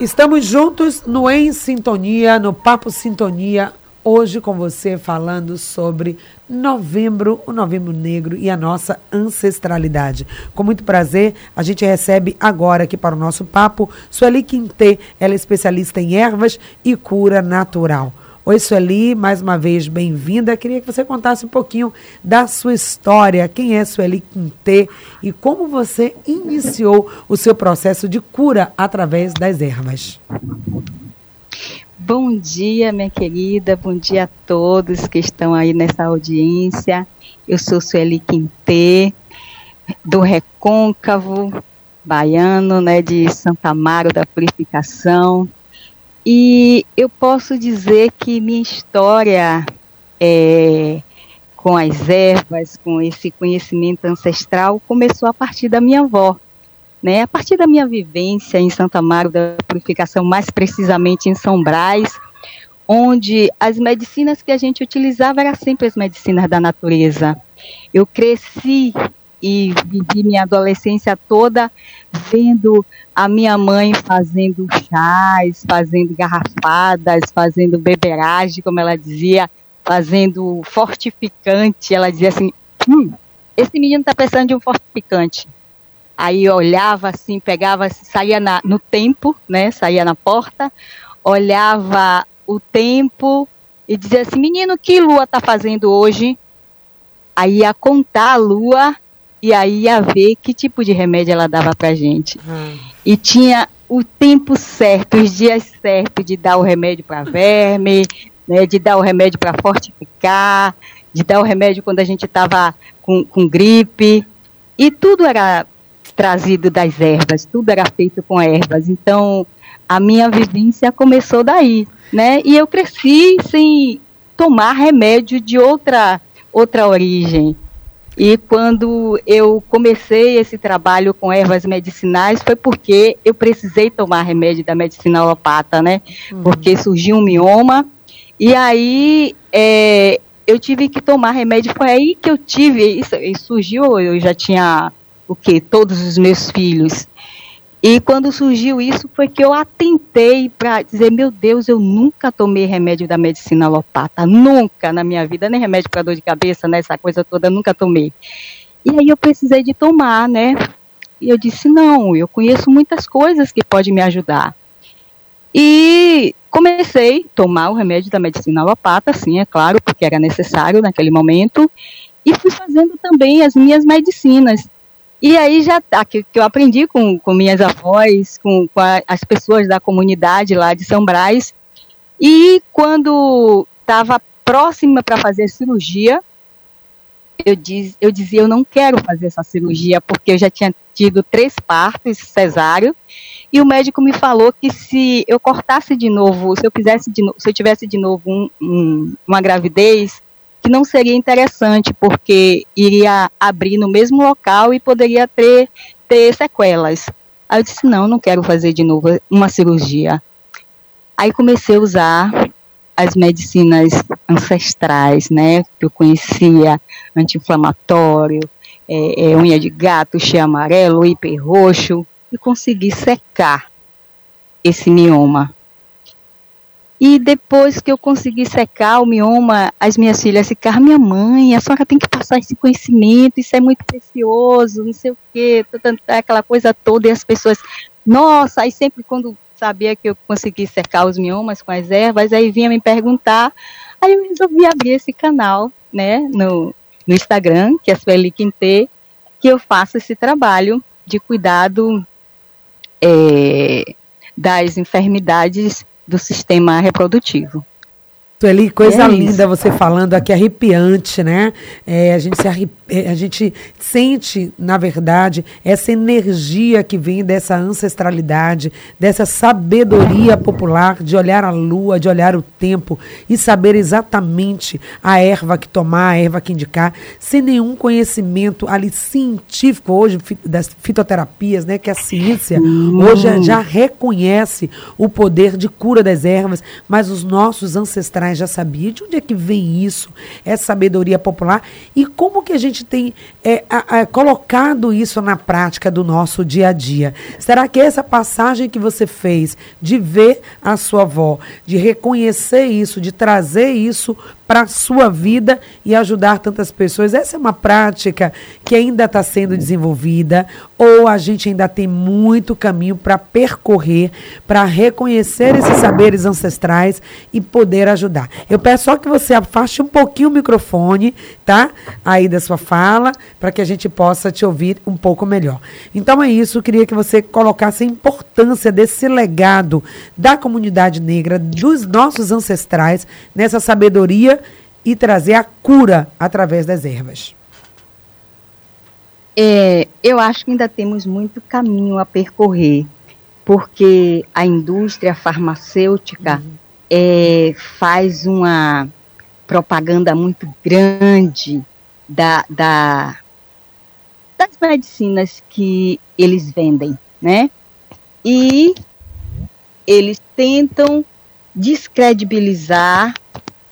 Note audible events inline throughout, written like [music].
Estamos juntos no Em Sintonia, no Papo Sintonia, hoje com você falando sobre novembro, o novembro negro e a nossa ancestralidade. Com muito prazer, a gente recebe agora aqui para o nosso papo Sueli Quintê, ela é especialista em ervas e cura natural. Oi, Sueli, mais uma vez bem-vinda. Queria que você contasse um pouquinho da sua história, quem é Sueli Quintê e como você iniciou o seu processo de cura através das ervas. Bom dia, minha querida, bom dia a todos que estão aí nessa audiência. Eu sou Sueli Quintê, do Recôncavo, baiano, né, de Santa Amaro da Purificação. E eu posso dizer que minha história é, com as ervas, com esse conhecimento ancestral, começou a partir da minha avó. Né? A partir da minha vivência em Santa Amaro da Purificação, mais precisamente em São Brás, onde as medicinas que a gente utilizava eram sempre as medicinas da natureza. Eu cresci e vivi minha adolescência toda vendo a minha mãe fazendo chás, fazendo garrafadas, fazendo beberagem, como ela dizia, fazendo fortificante. Ela dizia assim: hum, esse menino está precisando de um fortificante. Aí olhava assim, pegava, saía na, no tempo, né? Saía na porta, olhava o tempo e dizia assim: menino, que lua está fazendo hoje? Aí ia contar a lua e aí ia ver que tipo de remédio ela dava pra gente. Hum. E tinha o tempo certo, os dias certos de dar o remédio para verme, né, de dar o remédio para fortificar, de dar o remédio quando a gente estava com, com gripe. E tudo era trazido das ervas, tudo era feito com ervas. Então, a minha vivência começou daí, né? E eu cresci sem tomar remédio de outra outra origem. E quando eu comecei esse trabalho com ervas medicinais foi porque eu precisei tomar remédio da medicina alopata, né? Uhum. Porque surgiu um mioma e aí é, eu tive que tomar remédio. Foi aí que eu tive isso, surgiu. Eu já tinha o que todos os meus filhos e quando surgiu isso foi que eu atentei para dizer, meu Deus, eu nunca tomei remédio da medicina alopata, nunca na minha vida, nem remédio para dor de cabeça, né, essa coisa toda, nunca tomei. E aí eu precisei de tomar, né? E eu disse, não, eu conheço muitas coisas que podem me ajudar. E comecei a tomar o remédio da medicina alopata, sim, é claro, porque era necessário naquele momento, e fui fazendo também as minhas medicinas. E aí já tá, que, que eu aprendi com, com minhas avós, com, com a, as pessoas da comunidade lá de São Brás. E quando estava próxima para fazer cirurgia, eu, diz, eu dizia, eu não quero fazer essa cirurgia, porque eu já tinha tido três partos cesáreo, e o médico me falou que se eu cortasse de novo, se eu fizesse de se eu tivesse de novo um, um, uma gravidez, que não seria interessante, porque iria abrir no mesmo local e poderia ter, ter sequelas. Aí eu disse, não, não quero fazer de novo uma cirurgia. Aí comecei a usar as medicinas ancestrais, né, que eu conhecia, anti-inflamatório, é, é, unha de gato, cheio amarelo, hiper roxo, e consegui secar esse mioma. E depois que eu consegui secar o mioma, as minhas filhas ficaram, minha mãe, a senhora tem que passar esse conhecimento, isso é muito precioso, não sei o quê, aquela coisa toda, e as pessoas, nossa, aí sempre quando sabia que eu consegui secar os miomas com as ervas, aí vinha me perguntar, aí eu resolvi abrir esse canal, né, no, no Instagram, que é Sueli Quintê, que eu faço esse trabalho de cuidado é, das enfermidades do sistema reprodutivo. Sueli, coisa é linda você falando aqui, arrepiante, né? É, a, gente se arrepia, a gente sente, na verdade, essa energia que vem dessa ancestralidade, dessa sabedoria popular de olhar a lua, de olhar o tempo e saber exatamente a erva que tomar, a erva que indicar, sem nenhum conhecimento ali científico hoje das fitoterapias, né? Que a ciência hoje já reconhece o poder de cura das ervas, mas os nossos ancestrais já sabia de onde é que vem isso, essa sabedoria popular e como que a gente gente tem é, a, a, colocado isso na prática do nosso dia a dia? Será que essa passagem que você fez de ver a sua avó, de reconhecer isso, de trazer isso para a sua vida e ajudar tantas pessoas. Essa é uma prática que ainda está sendo desenvolvida ou a gente ainda tem muito caminho para percorrer, para reconhecer esses saberes ancestrais e poder ajudar. Eu peço só que você afaste um pouquinho o microfone, tá? Aí da sua fala, para que a gente possa te ouvir um pouco melhor. Então é isso, eu queria que você colocasse a importância desse legado da comunidade negra, dos nossos ancestrais, nessa sabedoria e trazer a cura através das ervas? É, eu acho que ainda temos muito caminho a percorrer, porque a indústria farmacêutica uhum. é, faz uma propaganda muito grande da, da, das medicinas que eles vendem, né? E eles tentam descredibilizar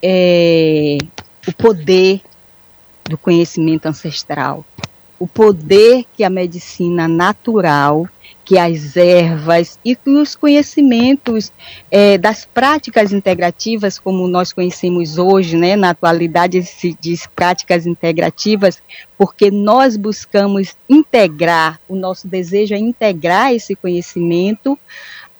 é, o poder do conhecimento ancestral, o poder que a medicina natural, que as ervas e que os conhecimentos é, das práticas integrativas, como nós conhecemos hoje, né, na atualidade se diz práticas integrativas, porque nós buscamos integrar, o nosso desejo é integrar esse conhecimento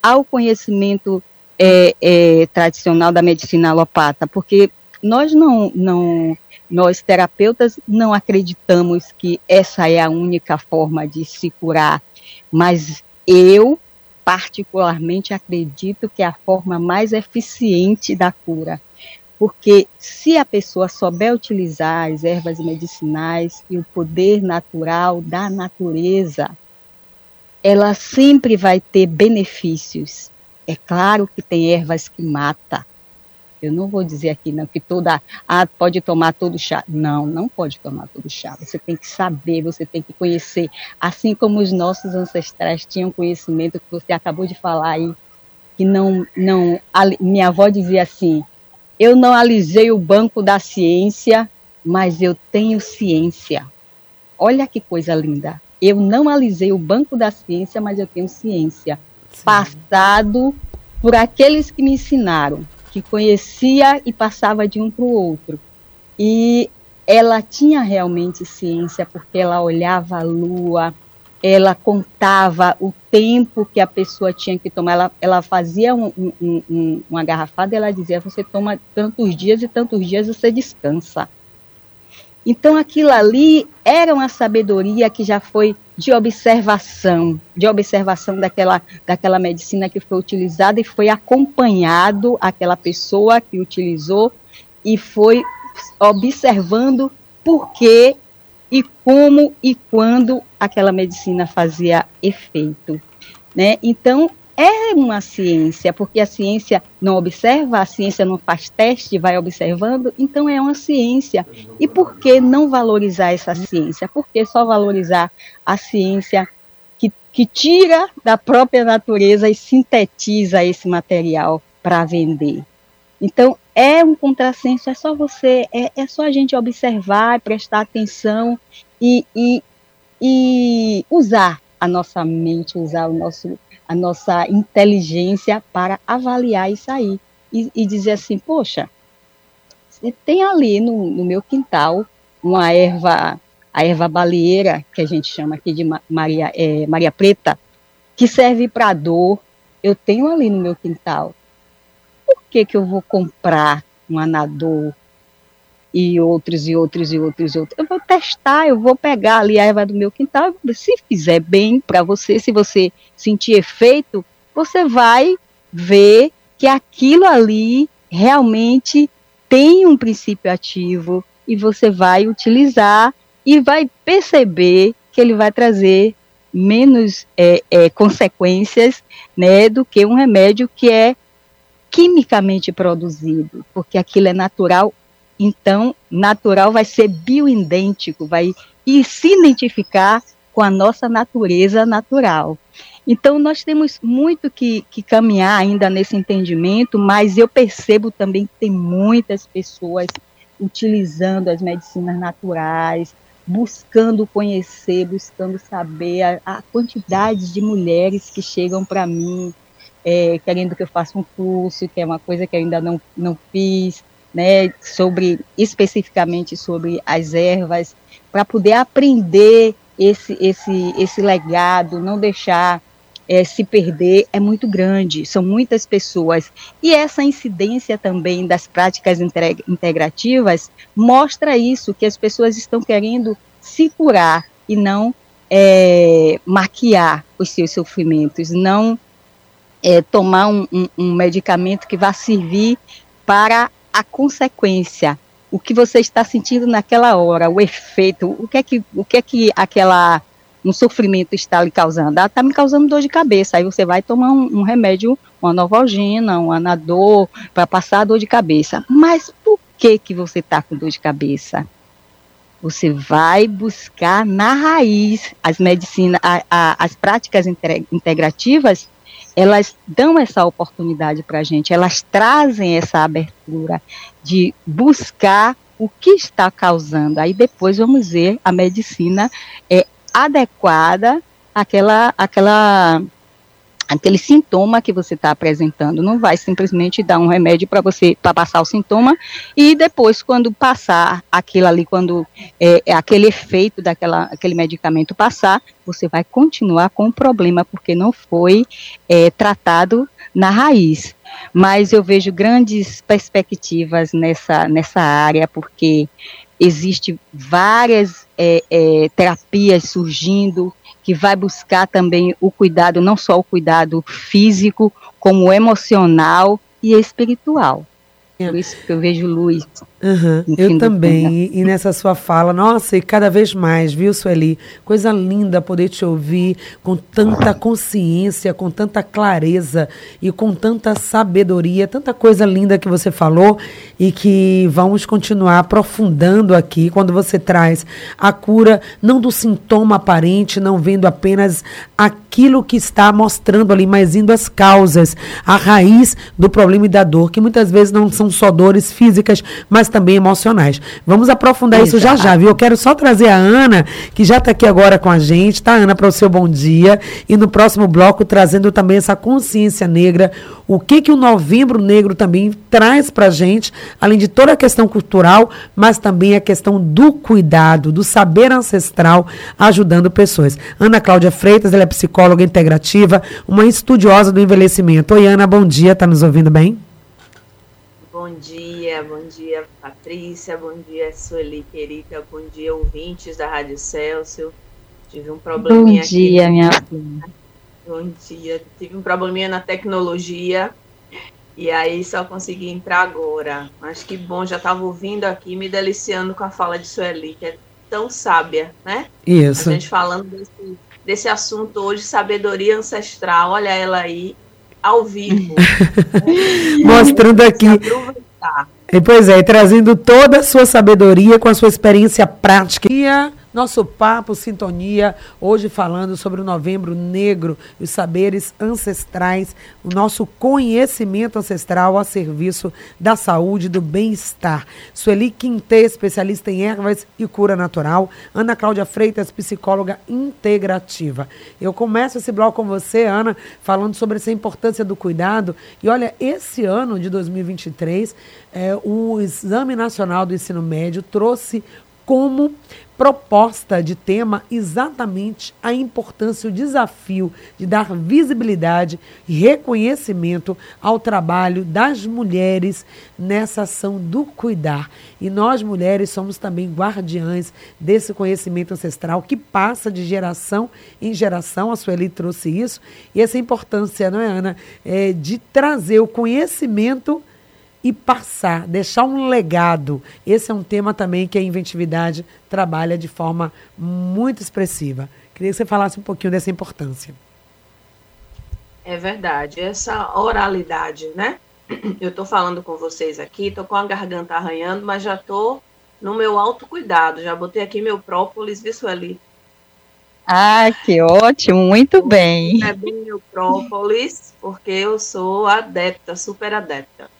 ao conhecimento é, é, tradicional da medicina alopata, porque nós não, não, nós terapeutas não acreditamos que essa é a única forma de se curar, mas eu particularmente acredito que é a forma mais eficiente da cura. Porque se a pessoa souber utilizar as ervas medicinais e o poder natural da natureza, ela sempre vai ter benefícios é claro que tem ervas que mata. Eu não vou dizer aqui não que toda ah pode tomar todo chá. Não, não pode tomar todo chá. Você tem que saber, você tem que conhecer, assim como os nossos ancestrais tinham conhecimento que você acabou de falar aí, que não não a, minha avó dizia assim: "Eu não alisei o banco da ciência, mas eu tenho ciência". Olha que coisa linda. Eu não alisei o banco da ciência, mas eu tenho ciência passado por aqueles que me ensinaram, que conhecia e passava de um para o outro. E ela tinha realmente ciência, porque ela olhava a lua, ela contava o tempo que a pessoa tinha que tomar. Ela, ela fazia um, um, um, uma garrafada e ela dizia: você toma tantos dias e tantos dias você descansa. Então aquilo ali era uma sabedoria que já foi de observação, de observação daquela, daquela medicina que foi utilizada e foi acompanhado aquela pessoa que utilizou e foi observando por que e como e quando aquela medicina fazia efeito. Né? Então, é uma ciência, porque a ciência não observa, a ciência não faz teste, vai observando, então é uma ciência. E por que não valorizar essa ciência? Por que só valorizar a ciência que, que tira da própria natureza e sintetiza esse material para vender? Então, é um contrassenso, é só você, é, é só a gente observar, prestar atenção e, e, e usar a nossa mente, usar o nosso a nossa inteligência para avaliar isso aí e, e dizer assim, poxa, tem ali no, no, meu quintal uma erva, a erva baleeira, que a gente chama aqui de Maria, é, Maria Preta, que serve para dor, eu tenho ali no meu quintal. Por que, que eu vou comprar um anador e outros e outros e outros e outros. Eu vou testar, eu vou pegar ali a erva do meu quintal, se fizer bem para você, se você sentir efeito, você vai ver que aquilo ali realmente tem um princípio ativo e você vai utilizar e vai perceber que ele vai trazer menos é, é, consequências né, do que um remédio que é quimicamente produzido, porque aquilo é natural então, natural vai ser bioidêntico, vai e se identificar com a nossa natureza natural. Então, nós temos muito que, que caminhar ainda nesse entendimento, mas eu percebo também que tem muitas pessoas utilizando as medicinas naturais, buscando conhecer, buscando saber a, a quantidade de mulheres que chegam para mim é, querendo que eu faça um curso, que é uma coisa que ainda não, não fiz, né, sobre especificamente sobre as ervas, para poder aprender esse, esse, esse legado, não deixar é, se perder é muito grande, são muitas pessoas. E essa incidência também das práticas integrativas mostra isso, que as pessoas estão querendo se curar e não é, maquiar os seus sofrimentos, não é, tomar um, um, um medicamento que vá servir para a consequência, o que você está sentindo naquela hora, o efeito, o que é que, o que, é que aquela um sofrimento está lhe causando? Ah, está me causando dor de cabeça. Aí você vai tomar um, um remédio, uma novalgina, um anador, para passar a dor de cabeça. Mas por que que você está com dor de cabeça? Você vai buscar na raiz as medicinas, as práticas integrativas elas dão essa oportunidade para a gente, elas trazem essa abertura de buscar o que está causando. Aí depois vamos ver a medicina é adequada àquela, àquela aquele sintoma que você está apresentando. Não vai simplesmente dar um remédio para você para passar o sintoma e depois, quando passar aquilo ali, quando é, é, aquele efeito daquela aquele medicamento passar, você vai continuar com o problema porque não foi é, tratado na raiz. Mas eu vejo grandes perspectivas nessa nessa área porque existe várias é, é, terapias surgindo que vai buscar também o cuidado, não só o cuidado físico, como emocional e espiritual. Por isso que eu vejo luz. Uhum, eu também. E, e, nessa sua fala, nossa, e cada vez mais, viu, Sueli? Coisa linda poder te ouvir com tanta consciência, com tanta clareza e com tanta sabedoria, tanta coisa linda que você falou e que vamos continuar aprofundando aqui quando você traz a cura, não do sintoma aparente, não vendo apenas aquilo que está mostrando ali, mas indo às causas, a raiz do problema e da dor, que muitas vezes não são só dores físicas, mas também emocionais. Vamos aprofundar Exato. isso já já, viu? Eu quero só trazer a Ana, que já está aqui agora com a gente, tá, Ana, para o seu bom dia. E no próximo bloco, trazendo também essa consciência negra, o que, que o Novembro Negro também traz para a gente, além de toda a questão cultural, mas também a questão do cuidado, do saber ancestral, ajudando pessoas. Ana Cláudia Freitas, ela é psicóloga integrativa, uma estudiosa do envelhecimento. Oi, Ana, bom dia, tá nos ouvindo bem? Bom dia, bom dia Patrícia, bom dia Sueli querida, bom dia ouvintes da Rádio Celso. Tive um probleminha bom dia, aqui. minha filha. Bom dia, tive um probleminha na tecnologia e aí só consegui entrar agora. Mas que bom, já estava ouvindo aqui, me deliciando com a fala de Sueli, que é tão sábia, né? Isso. A gente falando desse, desse assunto hoje, sabedoria ancestral, olha ela aí, ao vivo. [laughs] Mostrando aqui. E, pois é, trazendo toda a sua sabedoria com a sua experiência prática. Nosso papo Sintonia, hoje falando sobre o Novembro Negro, os saberes ancestrais, o nosso conhecimento ancestral a serviço da saúde e do bem-estar. Sueli Quintê, especialista em ervas e cura natural. Ana Cláudia Freitas, psicóloga integrativa. Eu começo esse bloco com você, Ana, falando sobre essa importância do cuidado. E olha, esse ano de 2023, é, o Exame Nacional do Ensino Médio trouxe como proposta de tema exatamente a importância, o desafio de dar visibilidade e reconhecimento ao trabalho das mulheres nessa ação do cuidar. E nós, mulheres, somos também guardiães desse conhecimento ancestral que passa de geração em geração. A Sueli trouxe isso. E essa importância, não é, Ana? É de trazer o conhecimento e passar, deixar um legado. Esse é um tema também que a inventividade trabalha de forma muito expressiva. Queria que você falasse um pouquinho dessa importância. É verdade. Essa oralidade, né? [clears throat] Eu estou falando com vocês aqui, estou com a garganta arranhando, mas já estou no meu autocuidado. Já botei aqui meu própolis, viu, Sueli? Ah, que ótimo, muito bem. É bem meu própolis, porque eu sou adepta, super adepta.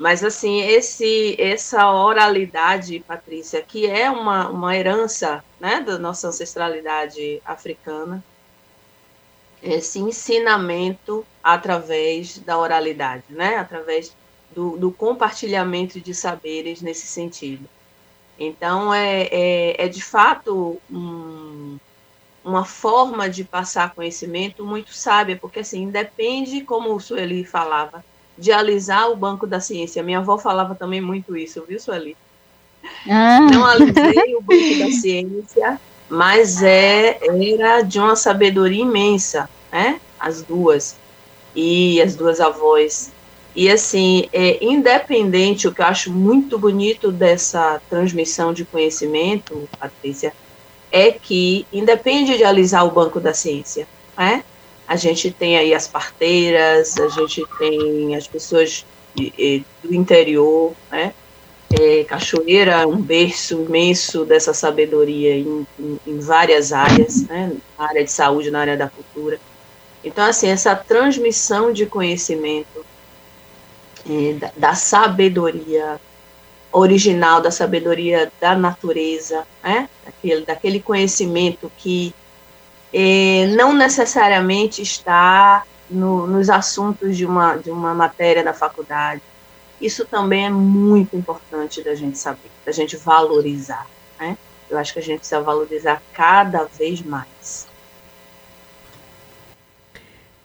Mas, assim, esse, essa oralidade, Patrícia, que é uma, uma herança né, da nossa ancestralidade africana, esse ensinamento através da oralidade, né, através do, do compartilhamento de saberes nesse sentido. Então, é, é, é de fato um, uma forma de passar conhecimento muito sábia, porque assim, depende, como o Sueli falava, de alisar o banco da ciência. Minha avó falava também muito isso, viu, Sueli? Ah. Não alisei o banco da ciência, mas é, era de uma sabedoria imensa, né? As duas. E as duas avós. E assim, é independente, o que eu acho muito bonito dessa transmissão de conhecimento, Patrícia, é que independe de alisar o banco da ciência, né? A gente tem aí as parteiras, a gente tem as pessoas do interior, né? É, Cachoeira, um berço imenso dessa sabedoria em, em, em várias áreas, né? na área de saúde, na área da cultura. Então, assim, essa transmissão de conhecimento é, da, da, sabedoria original, da sabedoria da natureza, né? daquele, daquele conhecimento que é, não necessariamente está no, nos assuntos de uma, de uma matéria da faculdade. Isso também é muito importante da gente saber, da gente valorizar. Né? Eu acho que a gente precisa valorizar cada vez mais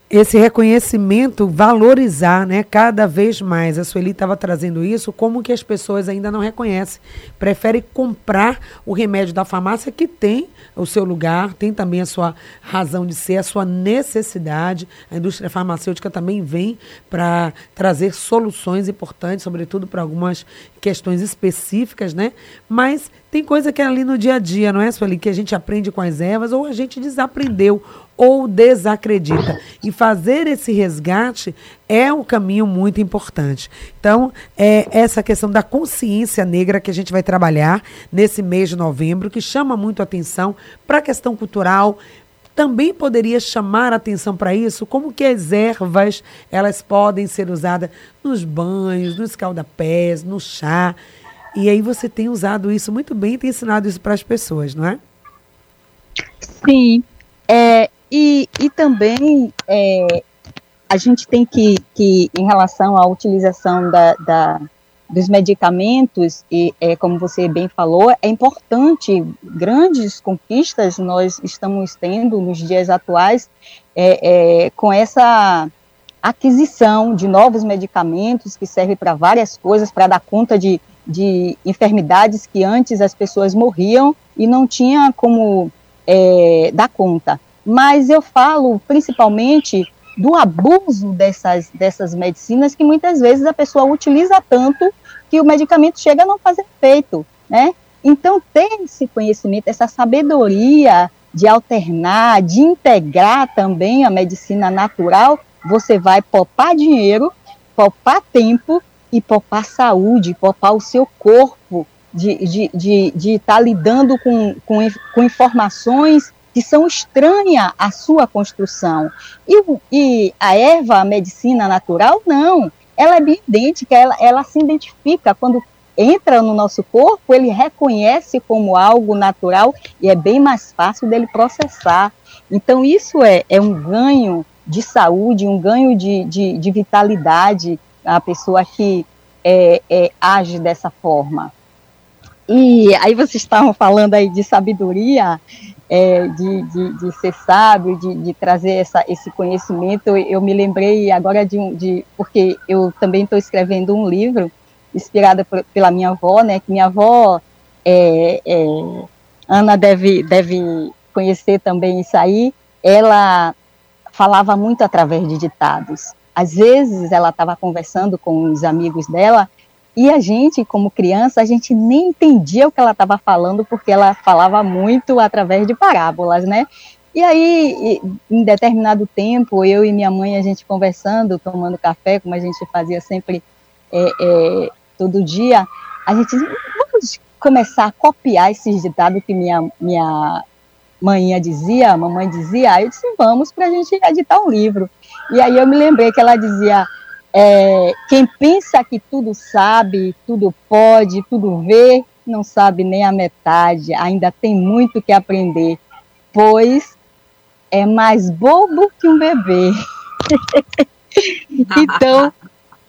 esse reconhecimento valorizar, né, cada vez mais. A Sueli estava trazendo isso, como que as pessoas ainda não reconhecem, preferem comprar o remédio da farmácia que tem o seu lugar, tem também a sua razão de ser, a sua necessidade. A indústria farmacêutica também vem para trazer soluções importantes, sobretudo para algumas questões específicas, né? Mas tem coisa que é ali no dia a dia, não é, Sueli, que a gente aprende com as ervas ou a gente desaprendeu ou desacredita. E fazer esse resgate é um caminho muito importante. Então, é essa questão da consciência negra que a gente vai trabalhar nesse mês de novembro, que chama muito atenção para a questão cultural. Também poderia chamar atenção para isso, como que as ervas elas podem ser usadas nos banhos, nos escaldapés, no chá. E aí você tem usado isso muito bem, tem ensinado isso para as pessoas, não é? Sim. É, e, e também é, a gente tem que, que, em relação à utilização da, da dos medicamentos, e é, como você bem falou, é importante, grandes conquistas nós estamos tendo nos dias atuais é, é, com essa aquisição de novos medicamentos que servem para várias coisas, para dar conta de, de enfermidades que antes as pessoas morriam e não tinha como é, dar conta. Mas eu falo principalmente do abuso dessas, dessas medicinas que muitas vezes a pessoa utiliza tanto que o medicamento chega a não fazer efeito, né? Então, ter esse conhecimento, essa sabedoria de alternar, de integrar também a medicina natural, você vai poupar dinheiro, poupar tempo e poupar saúde, poupar o seu corpo de estar de, de, de tá lidando com, com, com informações que são estranhas à sua construção. E, e a erva, a medicina natural, não. Ela é bem idêntica, ela, ela se identifica quando entra no nosso corpo, ele reconhece como algo natural e é bem mais fácil dele processar. Então, isso é, é um ganho de saúde, um ganho de, de, de vitalidade a pessoa que é, é, age dessa forma. E aí vocês estavam falando aí de sabedoria, é, de, de, de, ser sábio, de, de trazer essa, esse conhecimento. Eu me lembrei agora de, de porque eu também estou escrevendo um livro inspirada por, pela minha avó, né? Que minha avó, é, é, Ana deve, deve conhecer também isso aí. Ela falava muito através de ditados. Às vezes ela estava conversando com os amigos dela e a gente, como criança, a gente nem entendia o que ela estava falando, porque ela falava muito através de parábolas, né? E aí, em determinado tempo, eu e minha mãe, a gente conversando, tomando café, como a gente fazia sempre é, é, todo dia, a gente vamos começar a copiar esses ditados que minha, minha mãe dizia, mamãe dizia, aí eu disse, vamos para a gente editar um livro. E aí eu me lembrei que ela dizia, é, quem pensa que tudo sabe, tudo pode, tudo vê, não sabe nem a metade, ainda tem muito que aprender, pois é mais bobo que um bebê. [laughs] então,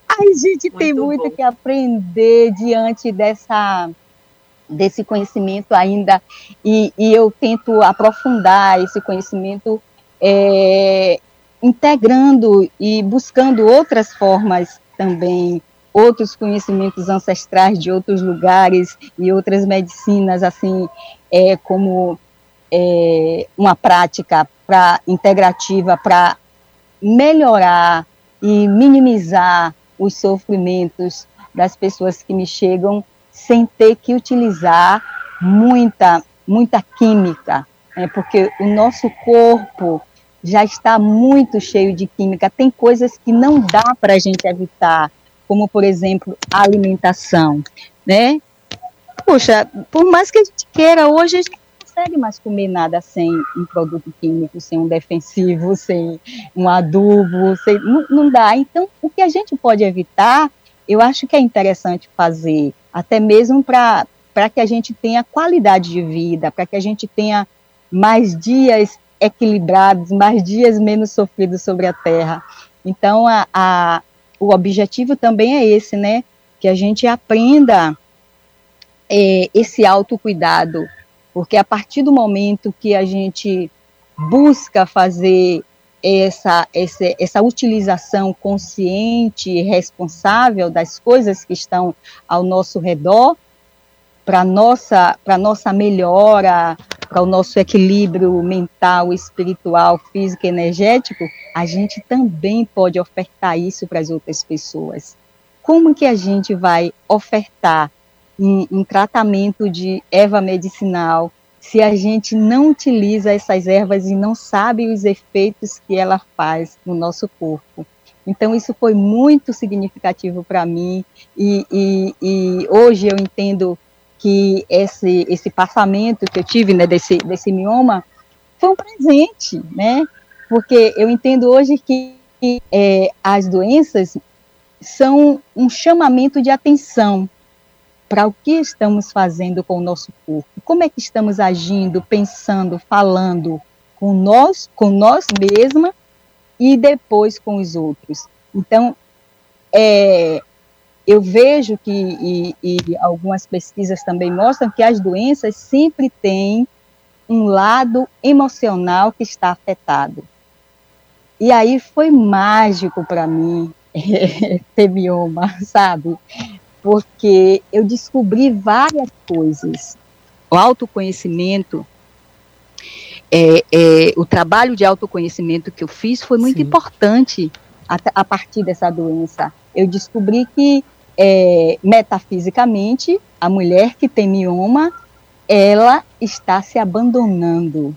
a gente muito tem muito bom. que aprender diante dessa desse conhecimento ainda e, e eu tento aprofundar esse conhecimento é, integrando e buscando outras formas também outros conhecimentos ancestrais de outros lugares e outras medicinas assim é, como é, uma prática para integrativa para melhorar e minimizar os sofrimentos das pessoas que me chegam sem ter que utilizar muita, muita química, né? porque o nosso corpo já está muito cheio de química. Tem coisas que não dá para a gente evitar, como, por exemplo, a alimentação, né? Puxa, por mais que a gente queira, hoje a gente consegue mais comer nada sem um produto químico, sem um defensivo, [laughs] sem um adubo, sem, não, não dá. Então, o que a gente pode evitar, eu acho que é interessante fazer, até mesmo para que a gente tenha qualidade de vida, para que a gente tenha mais dias equilibrados, mais dias menos sofridos sobre a Terra. Então, a, a, o objetivo também é esse, né? Que a gente aprenda é, esse autocuidado, porque a partir do momento que a gente busca fazer essa, essa, essa utilização consciente e responsável das coisas que estão ao nosso redor, para nossa para nossa melhora, para o nosso equilíbrio mental, espiritual, físico energético, a gente também pode ofertar isso para as outras pessoas. Como que a gente vai ofertar em, em tratamento de erva medicinal, se a gente não utiliza essas ervas e não sabe os efeitos que ela faz no nosso corpo. Então, isso foi muito significativo para mim, e, e, e, hoje eu entendo que esse, esse passamento que eu tive né, desse, desse mioma foi um presente, né? Porque eu entendo hoje que é, as doenças são um chamamento de atenção para o que estamos fazendo com o nosso corpo, como é que estamos agindo, pensando, falando com nós, com nós mesma e depois com os outros. Então, é, eu vejo que, e, e algumas pesquisas também mostram que as doenças sempre têm um lado emocional que está afetado. E aí foi mágico para mim [laughs] ter mioma, sabe? porque eu descobri várias coisas. O autoconhecimento, é, é, o trabalho de autoconhecimento que eu fiz foi muito Sim. importante a, a, partir dessa doença. Eu descobri que, é, metafisicamente, a mulher que tem mioma, ela está se abandonando.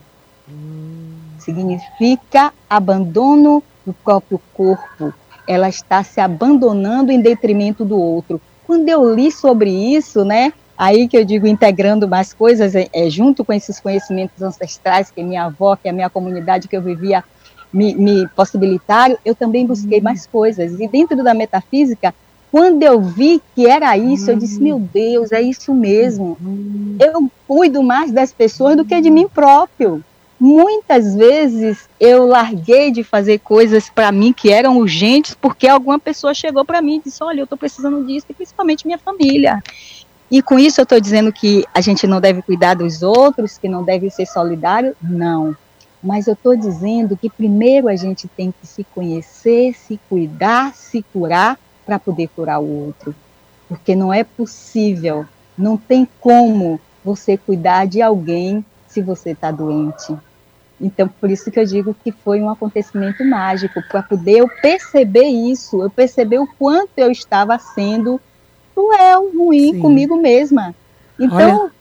Hum. Significa abandono do próprio corpo. Ela está se abandonando em detrimento do outro quando eu li sobre isso, né, aí que eu digo integrando mais coisas, é, é, junto com esses conhecimentos ancestrais que minha avó, que a minha comunidade que eu vivia me, me possibilitaram, eu também busquei uhum. mais coisas. E dentro da metafísica, quando eu vi que era isso, eu disse, meu Deus, é isso mesmo. Uhum. Eu cuido mais das pessoas do que de mim próprio. Muitas vezes eu larguei de fazer coisas para mim que eram urgentes porque alguma pessoa chegou para mim e disse: Olha, eu estou precisando disso, e principalmente minha família. E com isso eu estou dizendo que a gente não deve cuidar dos outros, que não deve ser solidário? Não. Mas eu estou dizendo que primeiro a gente tem que se conhecer, se cuidar, se curar para poder curar o outro. Porque não é possível, não tem como você cuidar de alguém se você está doente. Então, por isso que eu digo que foi um acontecimento mágico, para poder eu perceber isso, eu perceber o quanto eu estava sendo cruel, ruim Sim. comigo mesma. Então. Olha,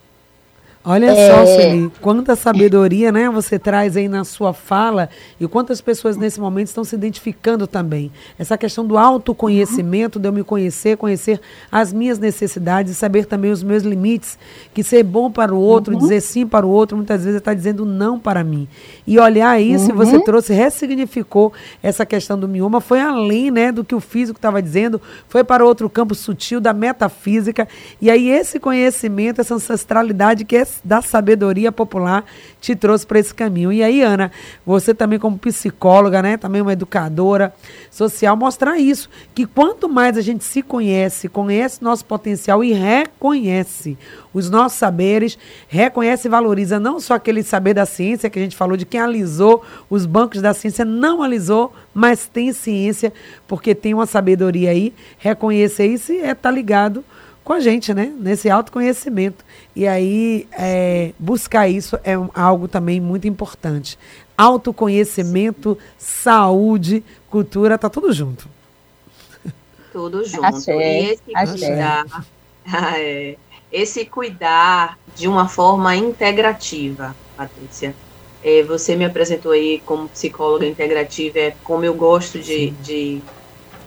Olha é... só, Sueli, quanta sabedoria, né, você traz aí na sua fala e quantas pessoas nesse momento estão se identificando também. Essa questão do autoconhecimento, de eu me conhecer, conhecer as minhas necessidades saber também os meus limites, que ser bom para o outro, uhum. dizer sim para o outro, muitas vezes está dizendo não para mim. E olhar isso, uhum. você trouxe, ressignificou essa questão do mioma, foi além, né, do que o físico estava dizendo, foi para outro campo sutil da metafísica. E aí esse conhecimento, essa ancestralidade que é da sabedoria popular te trouxe para esse caminho. E aí, Ana, você também como psicóloga, né, também uma educadora social, mostrar isso, que quanto mais a gente se conhece, conhece nosso potencial e reconhece os nossos saberes, reconhece e valoriza não só aquele saber da ciência que a gente falou de quem alisou os bancos da ciência, não alisou, mas tem ciência, porque tem uma sabedoria aí, reconhecer isso e é tá ligado com a gente, né? Nesse autoconhecimento. E aí, é, buscar isso é um, algo também muito importante. Autoconhecimento, saúde, cultura, tá tudo junto. Tudo junto. Achei, esse cuidar, [laughs] é, esse cuidar de uma forma integrativa, Patrícia. É, você me apresentou aí como psicóloga integrativa, é como eu gosto de, de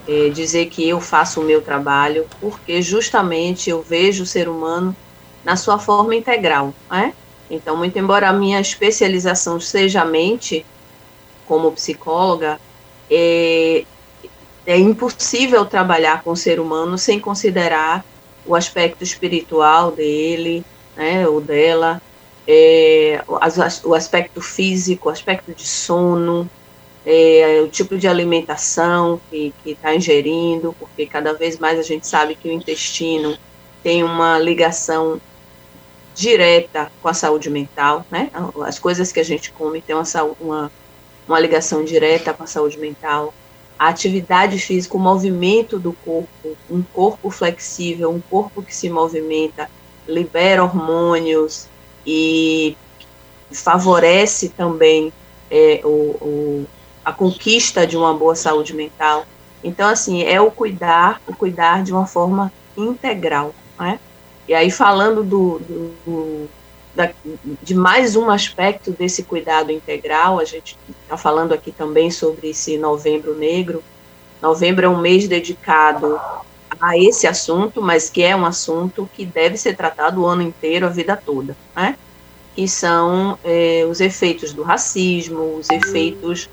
é, dizer que eu faço o meu trabalho, porque justamente eu vejo o ser humano na sua forma integral. Né? Então, muito embora a minha especialização seja a mente, como psicóloga, é, é impossível trabalhar com o ser humano sem considerar o aspecto espiritual dele, né, ou dela, é, o aspecto físico, o aspecto de sono, é, o tipo de alimentação que está ingerindo, porque cada vez mais a gente sabe que o intestino tem uma ligação direta com a saúde mental, né? As coisas que a gente come têm uma, uma, uma ligação direta com a saúde mental. A atividade física, o movimento do corpo, um corpo flexível, um corpo que se movimenta, libera hormônios e favorece também é, o, o a conquista de uma boa saúde mental. Então, assim, é o cuidar, o cuidar de uma forma integral, né? E aí, falando do, do, da, de mais um aspecto desse cuidado integral, a gente está falando aqui também sobre esse Novembro Negro. Novembro é um mês dedicado a esse assunto, mas que é um assunto que deve ser tratado o ano inteiro, a vida toda, né? Que são é, os efeitos do racismo, os efeitos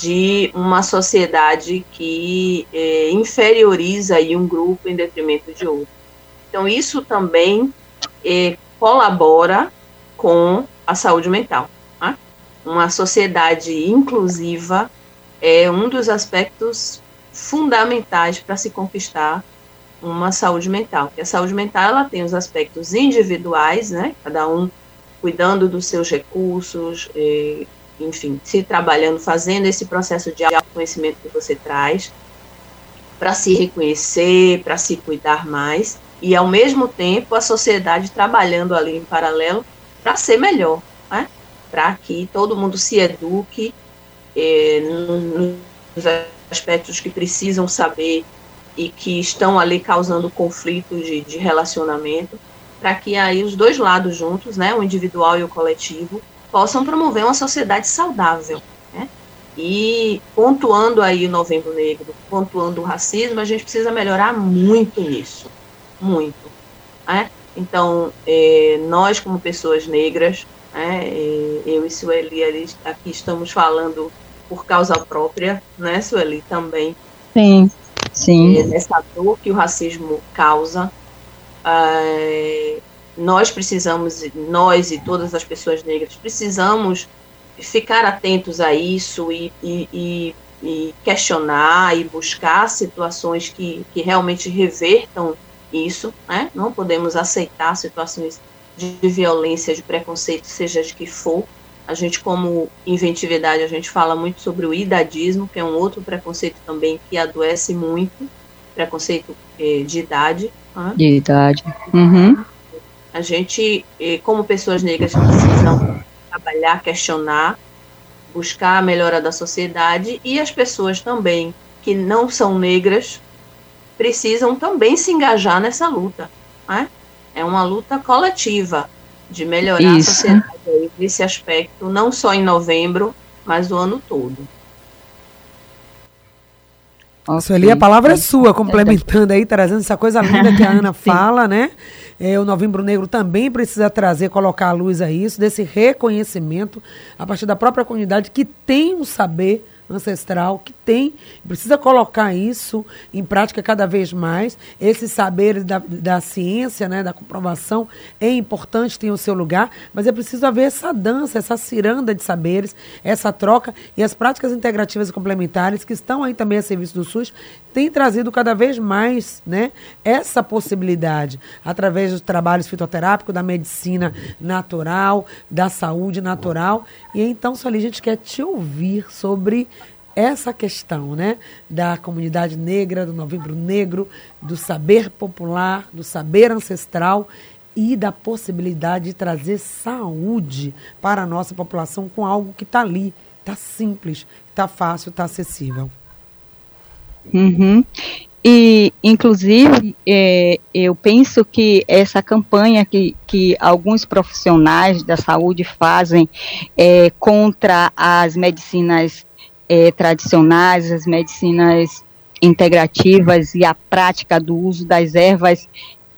de uma sociedade que é, inferioriza aí um grupo em detrimento de outro. Então, isso também é, colabora com a saúde mental. Né? Uma sociedade inclusiva é um dos aspectos fundamentais para se conquistar uma saúde mental. Porque a saúde mental ela tem os aspectos individuais, né? cada um cuidando dos seus recursos, eh, enfim, se trabalhando, fazendo esse processo de autoconhecimento que você traz, para se reconhecer, para se cuidar mais, e ao mesmo tempo a sociedade trabalhando ali em paralelo para ser melhor, né? para que todo mundo se eduque eh, nos aspectos que precisam saber e que estão ali causando conflitos de, de relacionamento, para que aí os dois lados juntos, né, o individual e o coletivo, possam promover uma sociedade saudável. Né? E pontuando aí o Novembro Negro, pontuando o racismo, a gente precisa melhorar muito nisso, muito. Né? Então, é, nós como pessoas negras, né, é, eu e Sueli aqui estamos falando por causa própria, né, Sueli, também. Sim, sim. É, nessa dor que o racismo causa. É, nós precisamos, nós e todas as pessoas negras, precisamos ficar atentos a isso e, e, e, e questionar e buscar situações que, que realmente revertam isso, né? Não podemos aceitar situações de violência, de preconceito, seja de que for. A gente, como inventividade, a gente fala muito sobre o idadismo, que é um outro preconceito também que adoece muito, preconceito eh, de idade. Né? De idade. Uhum. A gente, eh, como pessoas negras, precisam trabalhar, questionar, buscar a melhora da sociedade e as pessoas também que não são negras precisam também se engajar nessa luta. Né? É uma luta coletiva. de melhorar Isso. a sociedade nesse aspecto, não só em novembro, mas o ano todo. Okay. Sueli, a palavra é sua, complementando aí, trazendo essa coisa linda que a [laughs] Ana fala, né? É, o Novembro Negro também precisa trazer, colocar a luz a isso, desse reconhecimento a partir da própria comunidade que tem um saber ancestral que tem, precisa colocar isso em prática cada vez mais. Esses saberes da, da ciência, né, da comprovação, é importante, tem o seu lugar, mas é preciso haver essa dança, essa ciranda de saberes, essa troca e as práticas integrativas e complementares que estão aí também a serviço do SUS têm trazido cada vez mais né, essa possibilidade, através dos trabalhos fitoterápicos, da medicina natural, da saúde natural. E então, Soli, a gente quer te ouvir sobre essa questão né, da comunidade negra, do novembro negro, do saber popular, do saber ancestral e da possibilidade de trazer saúde para a nossa população com algo que está ali, está simples, está fácil, está acessível. Uhum. E, inclusive, é, eu penso que essa campanha que, que alguns profissionais da saúde fazem é, contra as medicinas é, tradicionais, as medicinas integrativas e a prática do uso das ervas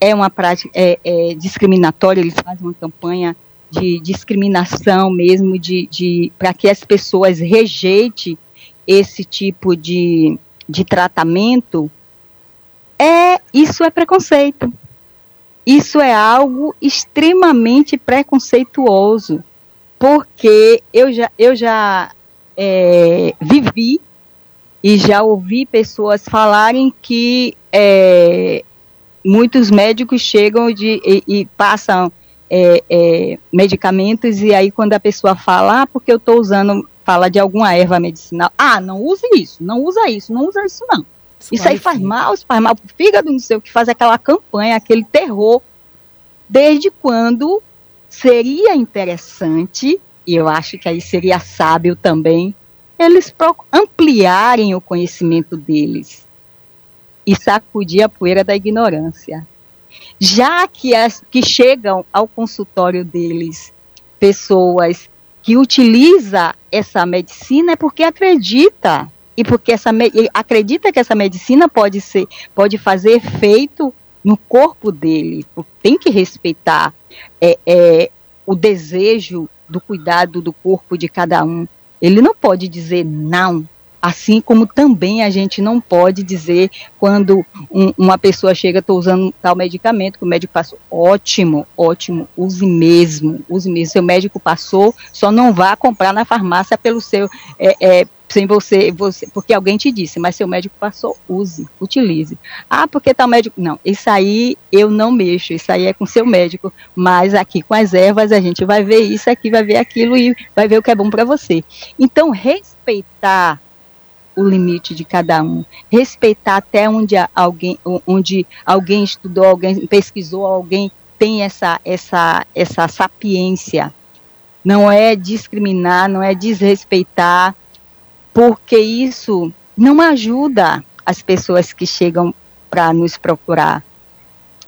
é uma prática é, é discriminatória, eles fazem uma campanha de discriminação mesmo, de, de para que as pessoas rejeitem esse tipo de, de tratamento, é isso é preconceito. Isso é algo extremamente preconceituoso, porque eu já, eu já é, vivi e já ouvi pessoas falarem que é, muitos médicos chegam de, e, e passam é, é, medicamentos e aí quando a pessoa fala, ah, porque eu estou usando, fala de alguma erva medicinal, ah, não use isso, não usa isso, não usa isso não. Isso, isso aí faz mal, isso faz mal pro fígado, não sei o que, faz aquela campanha, aquele terror. Desde quando seria interessante e eu acho que aí seria sábio também eles ampliarem o conhecimento deles e sacudir a poeira da ignorância. Já que, as, que chegam ao consultório deles pessoas que utilizam essa medicina é porque acredita e porque essa acredita que essa medicina pode ser pode fazer efeito no corpo dele tem que respeitar é, é, o desejo do cuidado do corpo de cada um. Ele não pode dizer não, assim como também a gente não pode dizer quando um, uma pessoa chega, estou usando tal medicamento, que o médico passou, ótimo, ótimo, use mesmo, use mesmo. Seu médico passou, só não vá comprar na farmácia pelo seu, é, é, sem você, você, porque alguém te disse, mas seu médico passou, use, utilize. Ah, porque tal médico. Não, isso aí eu não mexo, isso aí é com seu médico, mas aqui com as ervas a gente vai ver isso aqui, vai ver aquilo e vai ver o que é bom para você. Então, respeitar o limite de cada um, respeitar até onde alguém, onde alguém estudou, alguém pesquisou, alguém tem essa, essa, essa sapiência. Não é discriminar, não é desrespeitar, porque isso não ajuda as pessoas que chegam para nos procurar,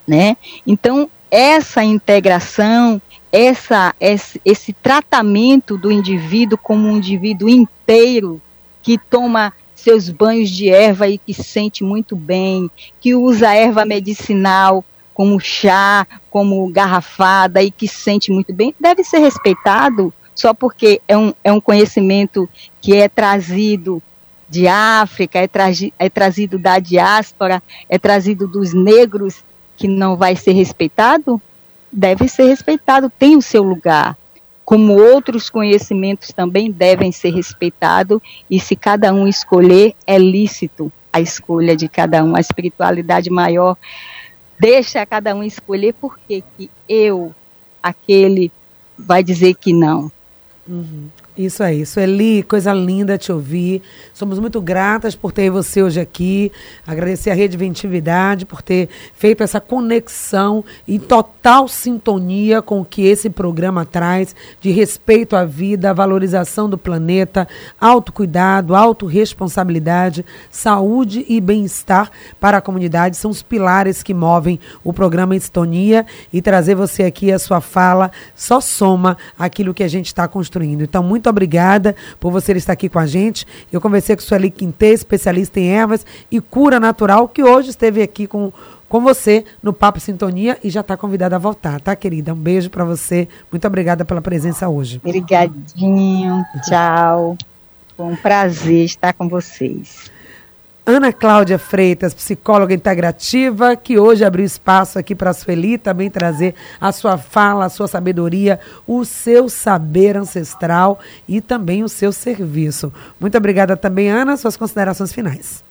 né? Então, essa integração, essa, esse, esse tratamento do indivíduo como um indivíduo inteiro que toma seus banhos de erva e que sente muito bem, que usa erva medicinal como chá, como garrafada e que sente muito bem, deve ser respeitado só porque é um, é um conhecimento que é trazido de África, é, tra é trazido da diáspora, é trazido dos negros, que não vai ser respeitado? Deve ser respeitado, tem o seu lugar. Como outros conhecimentos também devem ser respeitados, e se cada um escolher, é lícito a escolha de cada um. A espiritualidade maior deixa cada um escolher, porque que eu, aquele, vai dizer que não. Uhum. Isso aí, Sueli, coisa linda te ouvir. Somos muito gratas por ter você hoje aqui. Agradecer a Rede Ventividade por ter feito essa conexão em total sintonia com o que esse programa traz de respeito à vida, valorização do planeta, autocuidado, autorresponsabilidade, saúde e bem-estar para a comunidade. São os pilares que movem o programa em sintonia e trazer você aqui a sua fala só soma aquilo que a gente está construindo. Então, muito muito obrigada por você estar aqui com a gente. Eu conversei com Sueli Quinte, especialista em ervas e cura natural, que hoje esteve aqui com, com você no Papo Sintonia e já está convidada a voltar, tá, querida? Um beijo para você. Muito obrigada pela presença hoje. Obrigadinho. Tchau. Foi um prazer estar com vocês. Ana Cláudia Freitas, psicóloga integrativa, que hoje abriu espaço aqui para a Sueli também trazer a sua fala, a sua sabedoria, o seu saber ancestral e também o seu serviço. Muito obrigada também, Ana, suas considerações finais.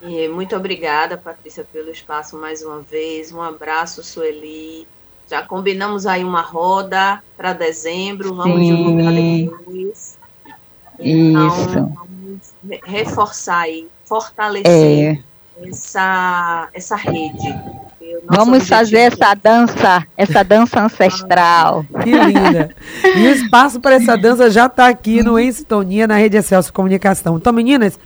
E muito obrigada, Patrícia, pelo espaço mais uma vez. Um abraço, Sueli. Já combinamos aí uma roda para dezembro, vamos Sim. divulgar depois. Então, Isso reforçar e fortalecer é. essa, essa rede. Vamos fazer essa dança, essa dança ancestral. [laughs] Que linda. E o espaço para essa dança já está aqui no Em Sintonia, na Rede Excelso Comunicação. Então, meninas,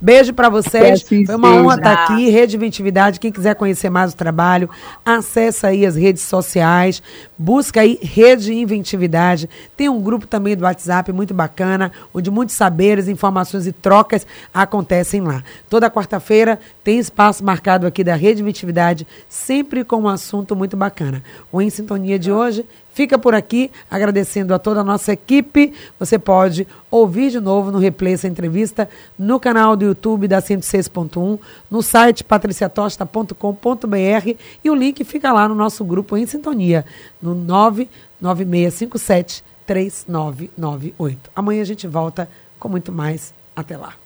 Beijo para vocês. Assim Foi uma honra estar tá aqui. Rede Inventividade. Quem quiser conhecer mais o trabalho, acessa aí as redes sociais. Busca aí Rede Inventividade. Tem um grupo também do WhatsApp muito bacana, onde muitos saberes, informações e trocas acontecem lá. Toda quarta-feira tem espaço marcado aqui da Rede Inventividade, sempre com um assunto muito bacana. O Em Sintonia de hoje fica por aqui, agradecendo a toda a nossa equipe. Você pode ouvir de novo no replay essa entrevista no canal do YouTube da 106.1, no site patriciatosta.com.br e o link fica lá no nosso grupo em sintonia, no 99657 3998. Amanhã a gente volta com muito mais. Até lá.